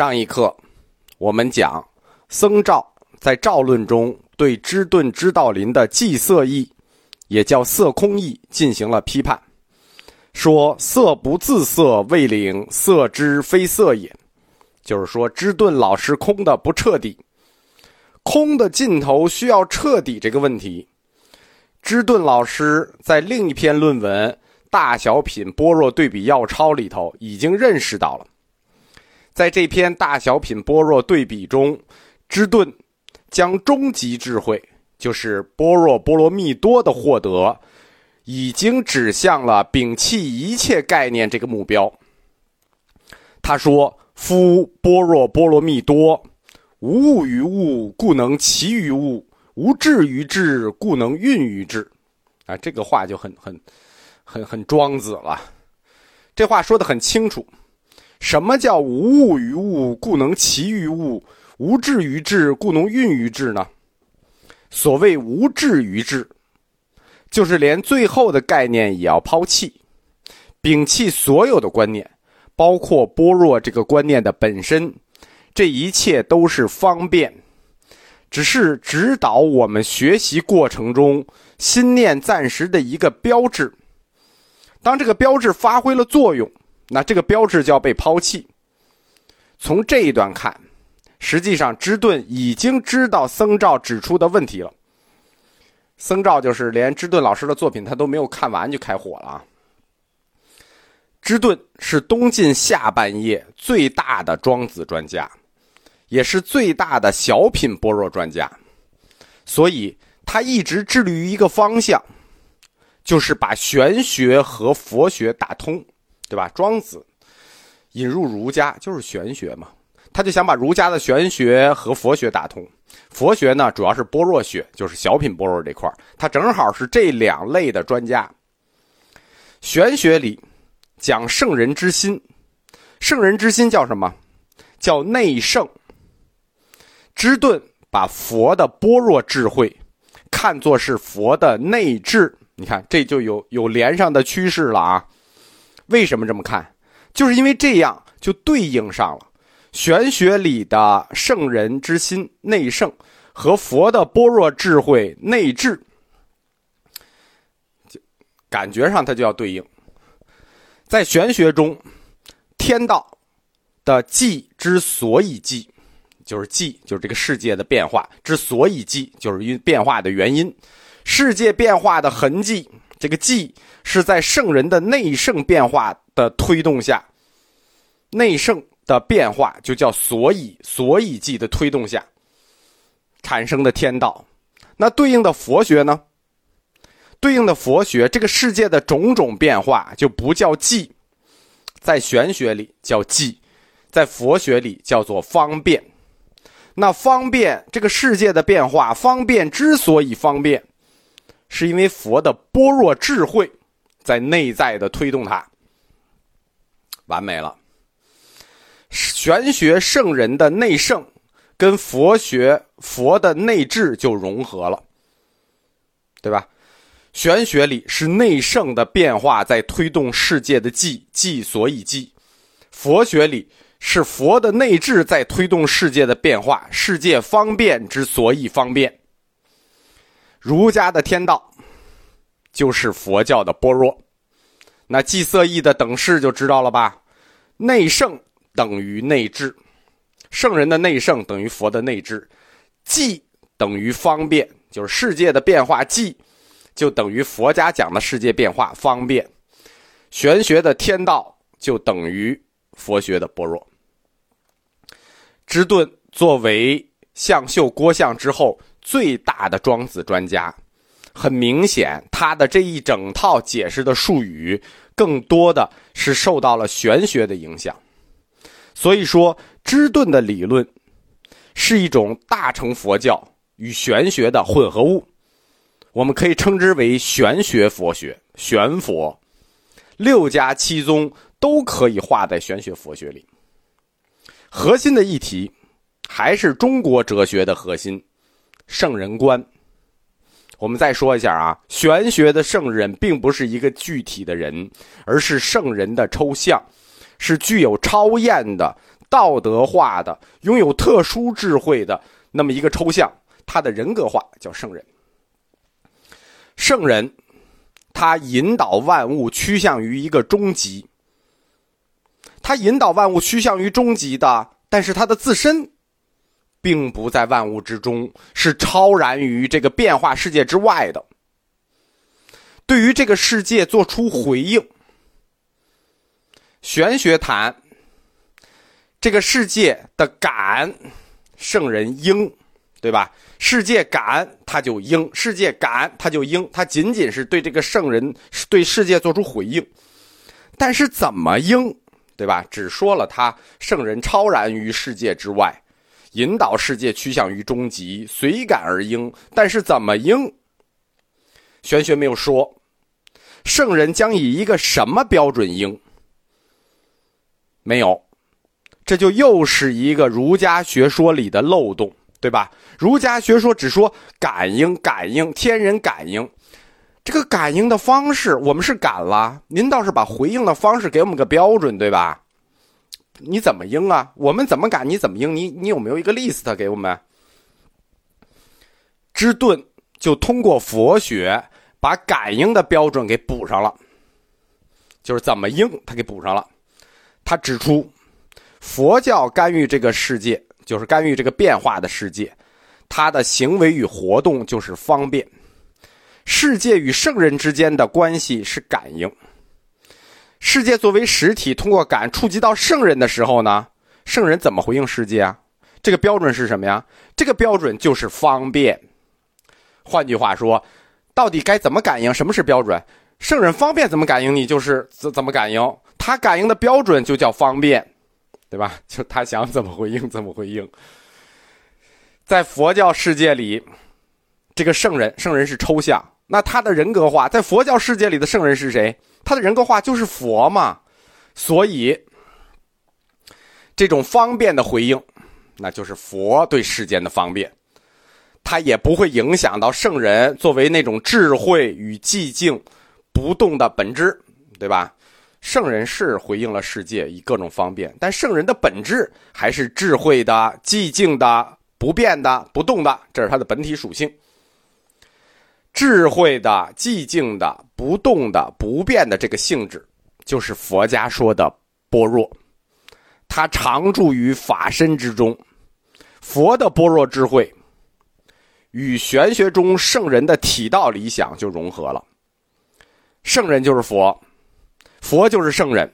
上一课，我们讲僧肇在肇论中对知顿知道林的寂色义，也叫色空义，进行了批判，说色不自色，未领色之非色也，就是说知顿老师空的不彻底，空的尽头需要彻底这个问题，知顿老师在另一篇论文《大小品般若对比要钞》里头已经认识到了。在这篇大小品般若对比中，知顿将终极智慧，就是般若波罗蜜多的获得，已经指向了摒弃一切概念这个目标。他说：“夫般若波罗蜜多，无物于物，故能齐于物；无智于智，故能运于智。”啊，这个话就很很很很庄子了。这话说的很清楚。什么叫无物于物，故能齐于物；无智于智，故能运于智呢？所谓无智于智，就是连最后的概念也要抛弃，摒弃所有的观念，包括般若这个观念的本身。这一切都是方便，只是指导我们学习过程中心念暂时的一个标志。当这个标志发挥了作用。那这个标志就要被抛弃。从这一段看，实际上芝顿已经知道僧肇指出的问题了。僧肇就是连芝顿老师的作品他都没有看完就开火了啊。芝顿是东晋下半叶最大的庄子专家，也是最大的小品般若专家，所以他一直致力于一个方向，就是把玄学和佛学打通。对吧？庄子引入儒家就是玄学嘛，他就想把儒家的玄学和佛学打通。佛学呢，主要是般若学，就是小品般若这块他正好是这两类的专家。玄学里讲圣人之心，圣人之心叫什么？叫内圣。知顿把佛的般若智慧看作是佛的内智，你看这就有有连上的趋势了啊。为什么这么看？就是因为这样就对应上了玄学里的圣人之心内圣和佛的般若智慧内智，感觉上它就要对应。在玄学中，天道的寂之所以寂，就是寂，就是这个世界的变化之所以寂，就是因变化的原因，世界变化的痕迹。这个寂是在圣人的内圣变化的推动下，内圣的变化就叫所以所以寂的推动下产生的天道。那对应的佛学呢？对应的佛学，这个世界的种种变化就不叫寂，在玄学里叫寂，在佛学里叫做方便。那方便这个世界的变化，方便之所以方便。是因为佛的般若智慧在内在的推动它，完美了。玄学圣人的内圣跟佛学佛的内智就融合了，对吧？玄学里是内圣的变化在推动世界的寂寂，所以寂；佛学里是佛的内智在推动世界的变化，世界方便之所以方便。儒家的天道，就是佛教的般若。那寂色义的等式就知道了吧？内圣等于内智，圣人的内圣等于佛的内智，即等于方便，就是世界的变化即，就等于佛家讲的世界变化方便。玄学的天道就等于佛学的般若。知顿作为相秀、郭象之后。最大的庄子专家，很明显，他的这一整套解释的术语，更多的是受到了玄学的影响。所以说，芝顿的理论是一种大乘佛教与玄学的混合物，我们可以称之为玄学佛学、玄佛。六家七宗都可以划在玄学佛学里。核心的议题还是中国哲学的核心。圣人观，我们再说一下啊，玄学的圣人并不是一个具体的人，而是圣人的抽象，是具有超验的道德化的、拥有特殊智慧的那么一个抽象，他的人格化叫圣人。圣人，他引导万物趋向于一个终极。他引导万物趋向于终极的，但是他的自身，并不在万物之中，是超然于这个变化世界之外的。对于这个世界做出回应。玄学谈这个世界的感，圣人应，对吧？世界感他就应，世界感他就应，他仅仅是对这个圣人对世界做出回应，但是怎么应，对吧？只说了他圣人超然于世界之外，引导世界趋向于终极，随感而应，但是怎么应？玄学没有说，圣人将以一个什么标准应？没有，这就又是一个儒家学说里的漏洞，对吧？儒家学说只说感应，感应，天人感应，这个感应的方式，我们是感了，您倒是把回应的方式给我们个标准，对吧？你怎么应啊？我们怎么感，你怎么应？你你有没有一个 list 给我们？之顿就通过佛学把感应的标准给补上了，就是怎么应，他给补上了。他指出，佛教干预这个世界，就是干预这个变化的世界，他的行为与活动就是方便。世界与圣人之间的关系是感应。世界作为实体，通过感触及到圣人的时候呢，圣人怎么回应世界啊？这个标准是什么呀？这个标准就是方便。换句话说，到底该怎么感应？什么是标准？圣人方便怎么感应，你就是怎怎么感应。他感应的标准就叫方便，对吧？就他想怎么回应怎么回应。在佛教世界里，这个圣人，圣人是抽象，那他的人格化，在佛教世界里的圣人是谁？他的人格化就是佛嘛。所以，这种方便的回应，那就是佛对世间的方便，他也不会影响到圣人作为那种智慧与寂静不动的本质，对吧？圣人是回应了世界以各种方便，但圣人的本质还是智慧的、寂静的、不变的、不动的，这是他的本体属性。智慧的、寂静的、不动的、不变的这个性质，就是佛家说的般若。它常住于法身之中，佛的般若智慧与玄学中圣人的体道理想就融合了。圣人就是佛。佛就是圣人，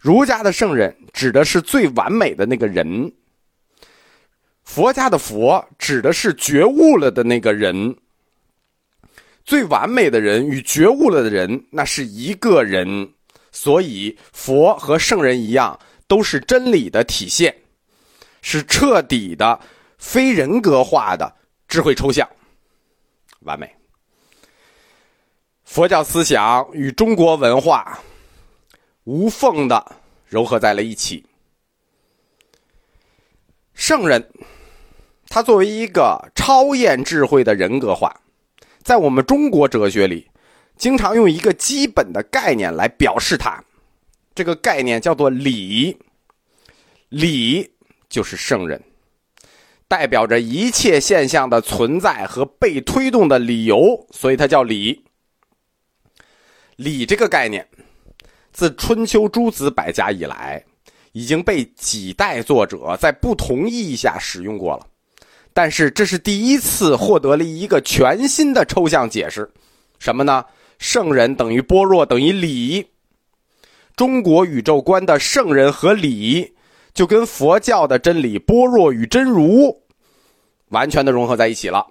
儒家的圣人指的是最完美的那个人，佛家的佛指的是觉悟了的那个人。最完美的人与觉悟了的人，那是一个人，所以佛和圣人一样，都是真理的体现，是彻底的非人格化的智慧抽象，完美。佛教思想与中国文化。无缝的糅合在了一起。圣人，他作为一个超验智慧的人格化，在我们中国哲学里，经常用一个基本的概念来表示它。这个概念叫做理。理就是圣人，代表着一切现象的存在和被推动的理由，所以它叫理。理这个概念。自春秋诸子百家以来，已经被几代作者在不同意义下使用过了，但是这是第一次获得了一个全新的抽象解释，什么呢？圣人等于般若等于理，中国宇宙观的圣人和理，就跟佛教的真理般若与真如完全的融合在一起了。